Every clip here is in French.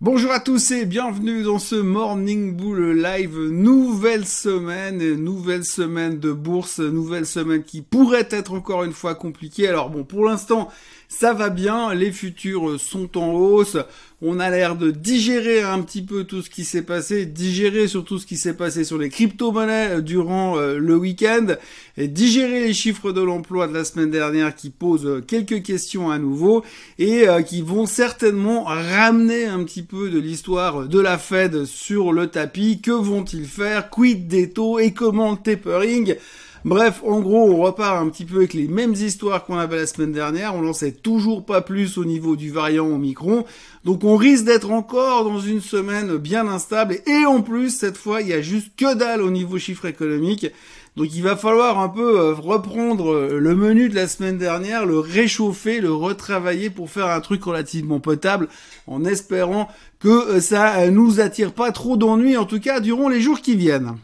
Bonjour à tous et bienvenue dans ce Morning Bull Live. Nouvelle semaine, nouvelle semaine de bourse, nouvelle semaine qui pourrait être encore une fois compliquée. Alors bon, pour l'instant, ça va bien, les futurs sont en hausse, on a l'air de digérer un petit peu tout ce qui s'est passé, digérer surtout ce qui s'est passé sur les crypto-monnaies euh, durant euh, le week-end, et digérer les chiffres de l'emploi de la semaine dernière qui posent euh, quelques questions à nouveau et qui vont certainement ramener un petit peu de l'histoire de la Fed sur le tapis. Que vont-ils faire? Quid des taux? Et comment le tapering? Bref, en gros, on repart un petit peu avec les mêmes histoires qu'on avait la semaine dernière. On n'en sait toujours pas plus au niveau du variant Omicron. Donc on risque d'être encore dans une semaine bien instable. Et en plus, cette fois, il y a juste que dalle au niveau chiffre économique. Donc il va falloir un peu euh, reprendre euh, le menu de la semaine dernière, le réchauffer, le retravailler pour faire un truc relativement potable, en espérant que euh, ça nous attire pas trop d'ennuis, en tout cas durant les jours qui viennent.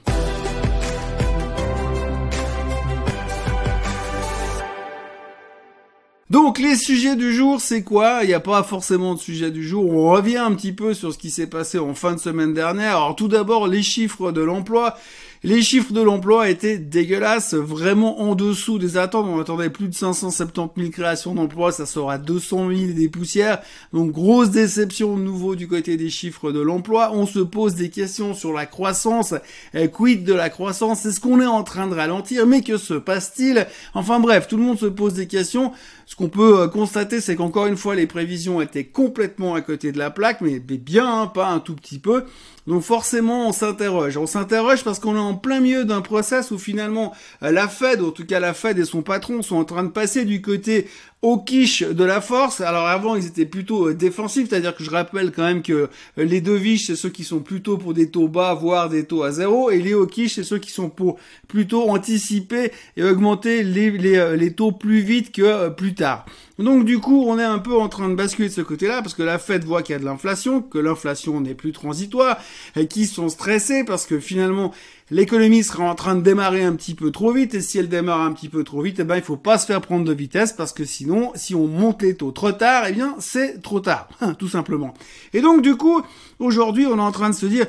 Donc les sujets du jour, c'est quoi? Il n'y a pas forcément de sujet du jour. On revient un petit peu sur ce qui s'est passé en fin de semaine dernière. Alors tout d'abord, les chiffres de l'emploi. Les chiffres de l'emploi étaient dégueulasses, vraiment en dessous des attentes. On attendait plus de 570 000 créations d'emplois, ça sera 200 000 des poussières. Donc grosse déception de nouveau du côté des chiffres de l'emploi. On se pose des questions sur la croissance. Euh, quid de la croissance? Est-ce qu'on est en train de ralentir Mais que se passe-t-il? Enfin bref, tout le monde se pose des questions. Ce qu'on peut euh, constater, c'est qu'encore une fois, les prévisions étaient complètement à côté de la plaque, mais bien, hein, pas un tout petit peu. Donc forcément, on s'interroge. On s'interroge parce qu'on est en plein milieu d'un process où finalement euh, la Fed, en tout cas la Fed et son patron, sont en train de passer du côté au quiche de la force. Alors avant, ils étaient plutôt euh, défensifs, c'est-à-dire que je rappelle quand même que euh, les deux viches, c'est ceux qui sont plutôt pour des taux bas, voire des taux à zéro, et les quiches, c'est ceux qui sont pour plutôt anticiper et augmenter les, les, euh, les taux plus vite que plus tard. Donc du coup, on est un peu en train de basculer de ce côté-là, parce que la Fed voit qu'il y a de l'inflation, que l'inflation n'est plus transitoire, et qu'ils sont stressés parce que finalement, l'économie sera en train de démarrer un petit peu trop vite, et si elle démarre un petit peu trop vite, eh ben, il faut pas se faire prendre de vitesse, parce que sinon, si on monte les taux trop tard, eh bien, c'est trop tard, tout simplement. Et donc, du coup, aujourd'hui, on est en train de se dire,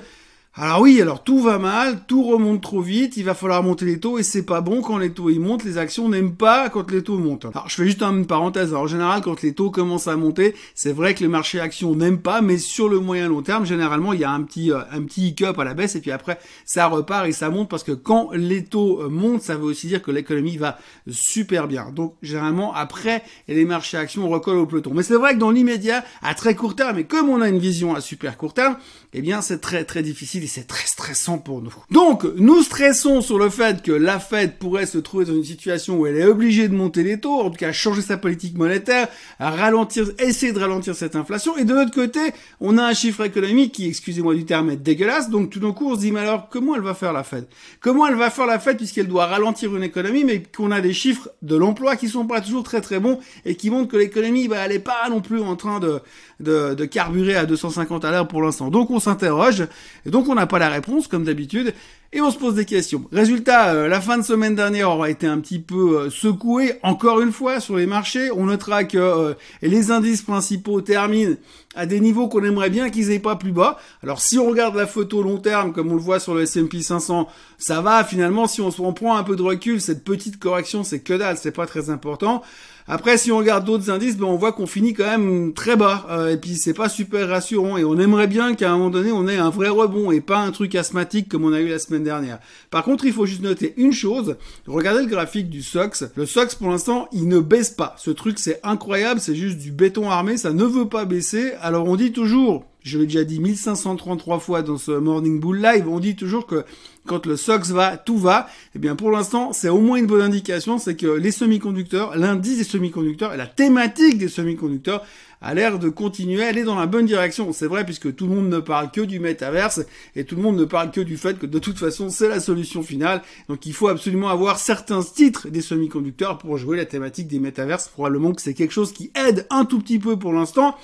alors oui, alors tout va mal, tout remonte trop vite, il va falloir monter les taux et c'est pas bon quand les taux ils montent, les actions n'aiment pas quand les taux montent. Alors je fais juste une parenthèse, en général quand les taux commencent à monter, c'est vrai que les marchés actions n'aiment pas, mais sur le moyen long terme, généralement il y a un petit euh, un petit hiccup à la baisse et puis après ça repart et ça monte parce que quand les taux euh, montent, ça veut aussi dire que l'économie va super bien. Donc généralement après les marchés actions recollent au peloton. Mais c'est vrai que dans l'immédiat, à très court terme, et comme on a une vision à super court terme, eh bien c'est très très difficile c'est très stressant pour nous. Donc, nous stressons sur le fait que la Fed pourrait se trouver dans une situation où elle est obligée de monter les taux, en tout cas changer sa politique monétaire, à ralentir, essayer de ralentir cette inflation. Et de l'autre côté, on a un chiffre économique qui, excusez-moi du terme, est dégueulasse. Donc tout d'un coup, on se dit, mais alors, comment elle va faire la Fed Comment elle va faire la Fed puisqu'elle doit ralentir une économie, mais qu'on a des chiffres de l'emploi qui sont pas toujours très très bons et qui montrent que l'économie, bah, elle est pas non plus en train de, de, de carburer à 250 à l'heure pour l'instant. Donc on s'interroge, et donc on n'a pas la réponse comme d'habitude, et on se pose des questions. Résultat, euh, la fin de semaine dernière aura été un petit peu euh, secouée, encore une fois, sur les marchés. On notera que euh, les indices principaux terminent à des niveaux qu'on aimerait bien qu'ils aient pas plus bas. Alors si on regarde la photo long terme, comme on le voit sur le S&P 500, ça va finalement. Si on, on prend un peu de recul, cette petite correction, c'est que dalle, c'est pas très important. Après, si on regarde d'autres indices, ben on voit qu'on finit quand même très bas. Euh, et puis c'est pas super rassurant. Et on aimerait bien qu'à un moment donné, on ait un vrai rebond et pas un truc asthmatique comme on a eu la semaine dernière. Par contre, il faut juste noter une chose. Regardez le graphique du SOX. Le SOX, pour l'instant, il ne baisse pas. Ce truc, c'est incroyable. C'est juste du béton armé. Ça ne veut pas baisser. Alors on dit toujours je l'ai déjà dit 1533 fois dans ce Morning Bull Live, on dit toujours que quand le SOX va, tout va. Eh bien, pour l'instant, c'est au moins une bonne indication, c'est que les semi-conducteurs, l'indice des semi-conducteurs et la thématique des semi-conducteurs a l'air de continuer à aller dans la bonne direction. C'est vrai puisque tout le monde ne parle que du métaverse et tout le monde ne parle que du fait que de toute façon c'est la solution finale. Donc il faut absolument avoir certains titres des semi-conducteurs pour jouer la thématique des métaverses. Probablement que c'est quelque chose qui aide un tout petit peu pour l'instant.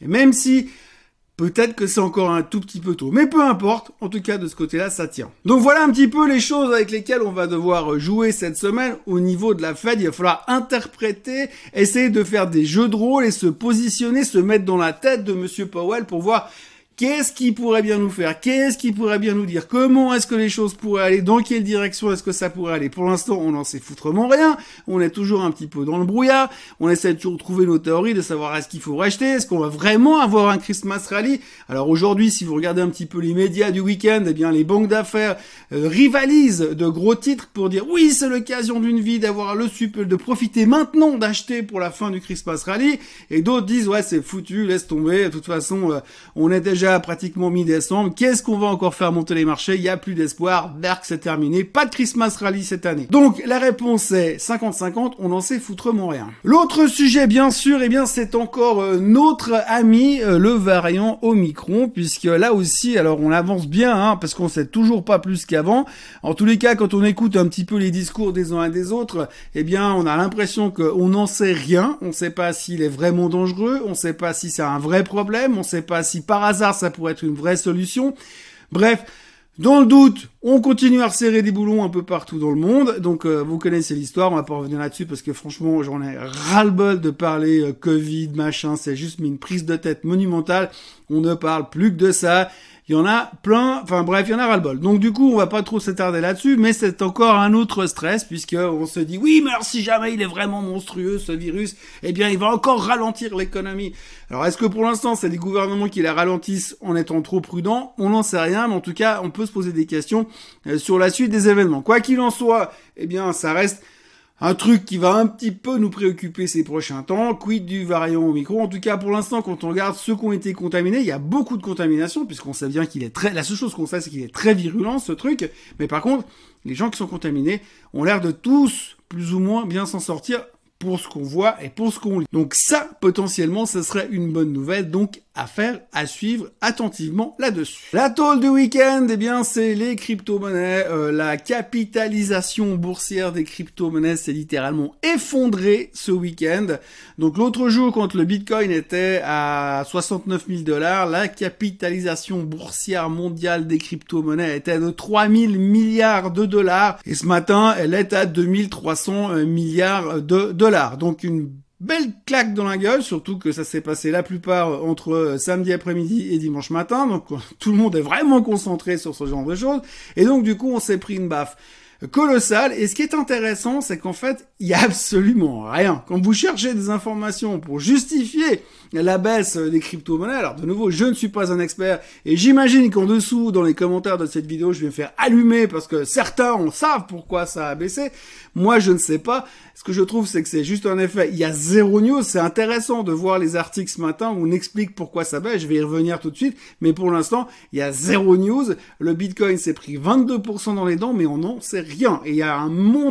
Et même si Peut-être que c'est encore un tout petit peu tôt. Mais peu importe, en tout cas de ce côté-là, ça tient. Donc voilà un petit peu les choses avec lesquelles on va devoir jouer cette semaine au niveau de la Fed. Il va falloir interpréter, essayer de faire des jeux de rôle et se positionner, se mettre dans la tête de Monsieur Powell pour voir Qu'est-ce qui pourrait bien nous faire? Qu'est-ce qui pourrait bien nous dire? Comment est-ce que les choses pourraient aller? Dans quelle direction est-ce que ça pourrait aller? Pour l'instant, on n'en sait foutrement rien. On est toujours un petit peu dans le brouillard. On essaie de toujours trouver nos théories, de savoir est-ce qu'il faut racheter Est-ce qu'on va vraiment avoir un Christmas rally? Alors aujourd'hui, si vous regardez un petit peu les médias du week-end, eh bien les banques d'affaires euh, rivalisent de gros titres pour dire oui, c'est l'occasion d'une vie d'avoir le super, de profiter maintenant d'acheter pour la fin du Christmas rally. Et d'autres disent ouais, c'est foutu, laisse tomber. De toute façon, euh, on est déjà pratiquement mi-décembre. Qu'est-ce qu'on va encore faire monter les marchés? Il n'y a plus d'espoir. Dark, c'est terminé. Pas de Christmas Rally cette année. Donc, la réponse est 50-50. On n'en sait foutrement rien. L'autre sujet, bien sûr, eh bien, c'est encore euh, notre ami, euh, le variant Omicron, puisque là aussi, alors, on avance bien, hein, parce qu'on sait toujours pas plus qu'avant. En tous les cas, quand on écoute un petit peu les discours des uns et des autres, eh bien, on a l'impression qu'on n'en sait rien. On ne sait pas s'il est vraiment dangereux. On ne sait pas si c'est un vrai problème. On ne sait pas si par hasard ça pourrait être une vraie solution. Bref, dans le doute, on continue à resserrer des boulons un peu partout dans le monde. Donc euh, vous connaissez l'histoire, on va pas revenir là-dessus parce que franchement j'en ai ras-le-bol de parler euh, Covid, machin, c'est juste une prise de tête monumentale. On ne parle plus que de ça. Il y en a plein, enfin bref, il y en a ras-le-bol. Donc du coup, on va pas trop s'attarder là-dessus, mais c'est encore un autre stress puisque on se dit oui, mais alors si jamais il est vraiment monstrueux ce virus, eh bien il va encore ralentir l'économie. Alors est-ce que pour l'instant c'est des gouvernements qui la ralentissent en étant trop prudents? On n'en sait rien, mais en tout cas, on peut se poser des questions euh, sur la suite des événements. Quoi qu'il en soit, eh bien ça reste un truc qui va un petit peu nous préoccuper ces prochains temps. Quid du variant Omicron? En tout cas, pour l'instant, quand on regarde ceux qui ont été contaminés, il y a beaucoup de contamination, puisqu'on sait bien qu'il est très... La seule chose qu'on sait, c'est qu'il est très virulent, ce truc. Mais par contre, les gens qui sont contaminés ont l'air de tous, plus ou moins, bien s'en sortir pour ce qu'on voit et pour ce qu'on lit. Donc ça, potentiellement, ce serait une bonne nouvelle. Donc à faire, à suivre attentivement là-dessus. La tôle du week-end, eh bien, c'est les crypto-monnaies. Euh, la capitalisation boursière des crypto-monnaies s'est littéralement effondrée ce week-end. Donc l'autre jour, quand le Bitcoin était à 69 000 dollars, la capitalisation boursière mondiale des crypto-monnaies était de 3 000 milliards de dollars. Et ce matin, elle est à 2300 euh, milliards de dollars. Donc une Belle claque dans la gueule, surtout que ça s'est passé la plupart entre euh, samedi après-midi et dimanche matin, donc tout le monde est vraiment concentré sur ce genre de choses, et donc du coup on s'est pris une baffe colossale, et ce qui est intéressant, c'est qu'en fait, il y a absolument rien. Quand vous cherchez des informations pour justifier la baisse des crypto-monnaies, alors de nouveau, je ne suis pas un expert, et j'imagine qu'en dessous, dans les commentaires de cette vidéo, je vais me faire allumer parce que certains en savent pourquoi ça a baissé. Moi, je ne sais pas. Ce que je trouve, c'est que c'est juste un effet. Il y a zéro news. C'est intéressant de voir les articles ce matin où on explique pourquoi ça baisse. Je vais y revenir tout de suite. Mais pour l'instant, il y a zéro news. Le Bitcoin s'est pris 22% dans les dents, mais on n'en sait. Et il y a un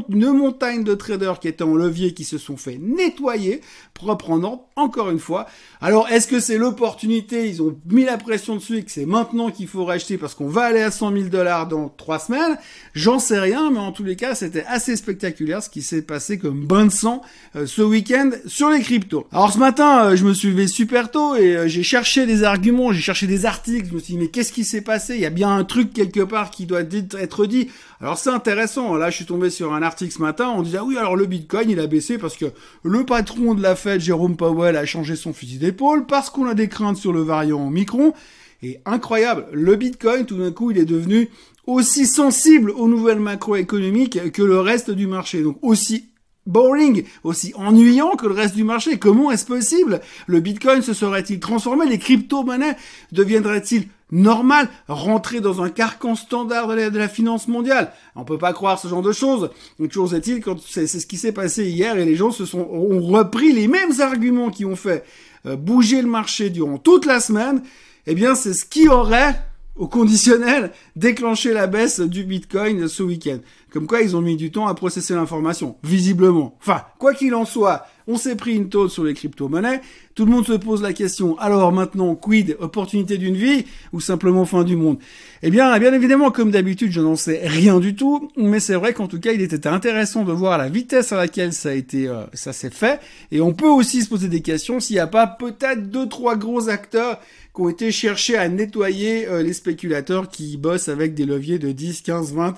une montagne de traders qui étaient en levier qui se sont fait nettoyer, reprendre encore une fois. Alors, est-ce que c'est l'opportunité? Ils ont mis la pression dessus et que c'est maintenant qu'il faut racheter parce qu'on va aller à 100 000 dollars dans trois semaines? J'en sais rien, mais en tous les cas, c'était assez spectaculaire ce qui s'est passé comme bain de sang euh, ce week-end sur les cryptos. Alors ce matin, euh, je me suis levé super tôt et euh, j'ai cherché des arguments, j'ai cherché des articles, je me suis dit mais qu'est-ce qui s'est passé? Il y a bien un truc quelque part qui doit être dit. Alors c'est intéressant, là je suis tombé sur un article ce matin, on disait ah oui alors le Bitcoin il a baissé parce que le patron de la Fed, Jérôme Powell, a changé son fusil d'épaule parce qu'on a des craintes sur le variant Omicron. Et incroyable, le Bitcoin tout d'un coup il est devenu aussi sensible aux nouvelles macroéconomiques que le reste du marché. Donc aussi boring, aussi ennuyant que le reste du marché. Comment est-ce possible? Le Bitcoin se serait-il transformé? Les crypto-monnaies deviendraient-ils normal, rentrer dans un carcan standard de la, finance mondiale. On peut pas croire ce genre de choses. Donc, toujours est-il, quand c'est ce qui s'est passé hier et les gens se sont, ont repris les mêmes arguments qui ont fait euh, bouger le marché durant toute la semaine, eh bien, c'est ce qui aurait au conditionnel, déclencher la baisse du Bitcoin ce week-end. Comme quoi, ils ont mis du temps à processer l'information, visiblement. Enfin, quoi qu'il en soit, On s'est pris une taupe sur les crypto-monnaies. Tout le monde se pose la question, alors maintenant, quid, opportunité d'une vie ou simplement fin du monde? Eh bien, bien évidemment, comme d'habitude, je n'en sais rien du tout, mais c'est vrai qu'en tout cas, il était intéressant de voir la vitesse à laquelle ça a été, euh, ça s'est fait, et on peut aussi se poser des questions s'il n'y a pas peut-être deux, trois gros acteurs qui ont été cherchés à nettoyer euh, les spéculateurs qui bossent avec des leviers de 10, 15, 20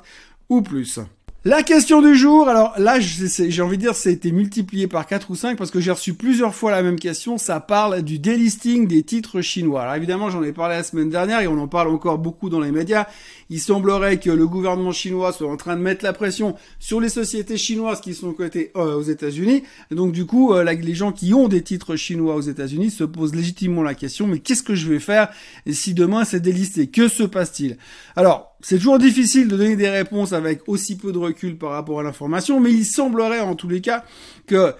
ou plus. La question du jour, alors là, j'ai envie de dire, ça a été multiplié par 4 ou 5 parce que j'ai reçu plusieurs fois la même question. Ça parle du delisting des titres chinois. Alors évidemment, j'en ai parlé la semaine dernière et on en parle encore beaucoup dans les médias. Il semblerait que le gouvernement chinois soit en train de mettre la pression sur les sociétés chinoises qui sont cotées euh, aux États-Unis. Donc du coup, euh, les gens qui ont des titres chinois aux États-Unis se posent légitimement la question, mais qu'est-ce que je vais faire si demain c'est délisté? Que se passe-t-il? Alors, c'est toujours difficile de donner des réponses avec aussi peu de recul par rapport à l'information, mais il semblerait en tous les cas que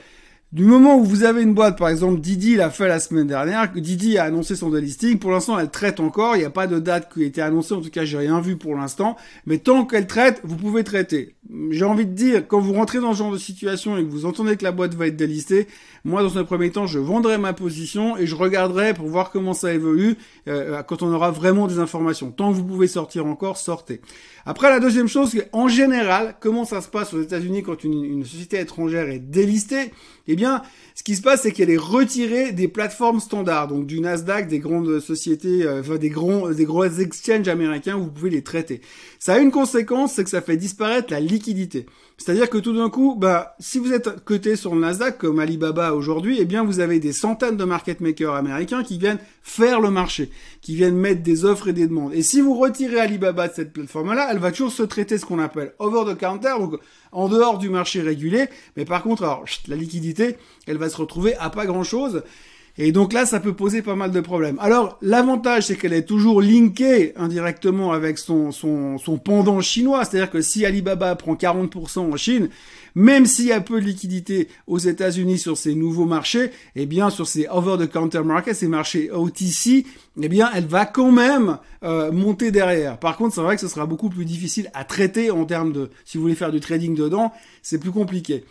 du moment où vous avez une boîte, par exemple, Didi l'a fait la semaine dernière, Didi a annoncé son delisting, pour l'instant elle traite encore, il n'y a pas de date qui a été annoncée, en tout cas j'ai rien vu pour l'instant, mais tant qu'elle traite, vous pouvez traiter. J'ai envie de dire, quand vous rentrez dans ce genre de situation et que vous entendez que la boîte va être délistée, moi dans un premier temps je vendrai ma position et je regarderai pour voir comment ça évolue euh, quand on aura vraiment des informations. Tant que vous pouvez sortir encore, sortez. Après la deuxième chose, en général, comment ça se passe aux États-Unis quand une, une société étrangère est délistée? Eh bien, ce qui se passe, c'est qu'elle est retirée des plateformes standards, donc du Nasdaq, des grandes sociétés, euh, enfin des grands, des gros exchanges américains où vous pouvez les traiter. Ça a une conséquence, c'est que ça fait disparaître la liquidité. C'est-à-dire que tout d'un coup, bah, si vous êtes coté sur le Nasdaq comme Alibaba aujourd'hui, eh bien vous avez des centaines de market makers américains qui viennent faire le marché, qui viennent mettre des offres et des demandes. Et si vous retirez Alibaba de cette plateforme-là, elle va toujours se traiter ce qu'on appelle over the counter, en dehors du marché régulé. Mais par contre, alors, la liquidité, elle va se retrouver à pas grand-chose. Et donc là, ça peut poser pas mal de problèmes. Alors, l'avantage, c'est qu'elle est toujours linkée indirectement avec son, son, son pendant chinois. C'est-à-dire que si Alibaba prend 40% en Chine, même s'il y a peu de liquidité aux États-Unis sur ces nouveaux marchés, eh bien, sur ces over-the-counter markets, ces marchés OTC, eh bien, elle va quand même euh, monter derrière. Par contre, c'est vrai que ce sera beaucoup plus difficile à traiter en termes de, si vous voulez faire du trading dedans, c'est plus compliqué.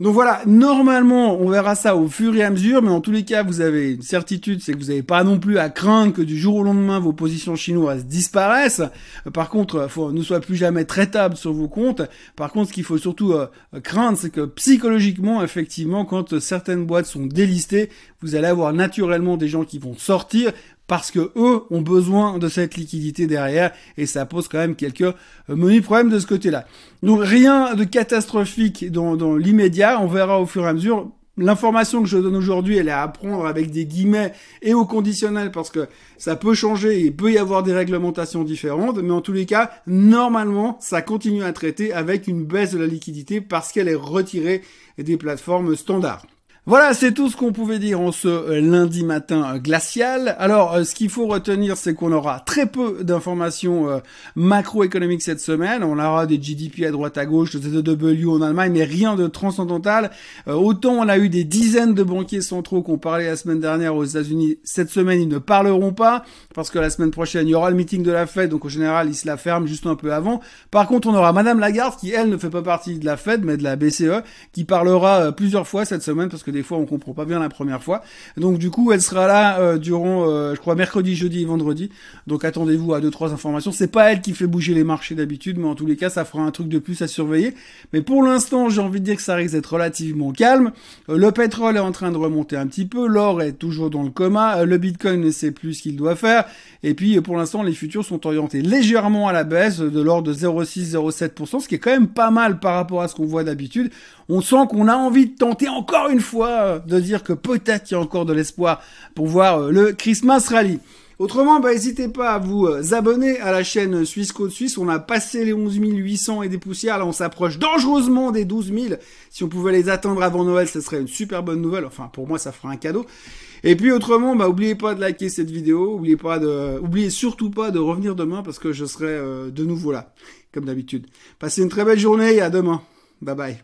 Donc voilà, normalement, on verra ça au fur et à mesure, mais en tous les cas, vous avez une certitude, c'est que vous n'avez pas non plus à craindre que du jour au lendemain, vos positions chinoises disparaissent. Euh, par contre, faut, ne soit plus jamais traitable sur vos comptes. Par contre, ce qu'il faut surtout euh, craindre, c'est que psychologiquement, effectivement, quand certaines boîtes sont délistées, vous allez avoir naturellement des gens qui vont sortir parce que eux ont besoin de cette liquidité derrière et ça pose quand même quelques euh, menus problèmes de ce côté-là. Donc rien de catastrophique dans, dans l'immédiat, on verra au fur et à mesure. L'information que je donne aujourd'hui, elle est à prendre avec des guillemets et au conditionnel parce que ça peut changer et il peut y avoir des réglementations différentes, mais en tous les cas, normalement, ça continue à traiter avec une baisse de la liquidité parce qu'elle est retirée des plateformes standards. Voilà, c'est tout ce qu'on pouvait dire en ce euh, lundi matin euh, glacial. Alors, euh, ce qu'il faut retenir, c'est qu'on aura très peu d'informations macroéconomiques cette semaine. On aura des GDP à droite à gauche, de ZW en Allemagne, mais rien de transcendantal. autant on a eu des dizaines de banquiers centraux qu'on parlait la semaine dernière aux États-Unis. Cette semaine, ils ne parleront pas parce que la semaine prochaine, il y aura le meeting de la Fed, donc au général, ils se la ferment juste un peu avant. Par contre, on aura Madame Lagarde qui, elle, ne fait pas partie de la Fed, mais de la BCE, qui parlera plusieurs fois cette semaine parce que des fois on comprend pas bien la première fois. Donc du coup, elle sera là euh, durant, euh, je crois, mercredi, jeudi et vendredi. Donc attendez-vous à deux trois informations. C'est pas elle qui fait bouger les marchés d'habitude, mais en tous les cas, ça fera un truc de plus à surveiller. Mais pour l'instant, j'ai envie de dire que ça risque d'être relativement calme. Euh, le pétrole est en train de remonter un petit peu, l'or est toujours dans le coma, le Bitcoin ne sait plus ce qu'il doit faire. Et puis pour l'instant, les futurs sont orientés légèrement à la baisse, de l'ordre de 0,6-0,7%, ce qui est quand même pas mal par rapport à ce qu'on voit d'habitude. On sent qu'on a envie de tenter encore une fois euh, de dire que peut-être il y a encore de l'espoir pour voir euh, le Christmas Rally. Autrement, bah, n'hésitez pas à vous euh, abonner à la chaîne Suisse Côte Suisse. On a passé les 11 800 et des poussières. Là, on s'approche dangereusement des 12 000. Si on pouvait les attendre avant Noël, ce serait une super bonne nouvelle. Enfin, pour moi, ça fera un cadeau. Et puis, autrement, bah, oubliez pas de liker cette vidéo. Oubliez pas de, oubliez surtout pas de revenir demain parce que je serai de nouveau là, comme d'habitude. Passez une très belle journée et à demain. Bye bye.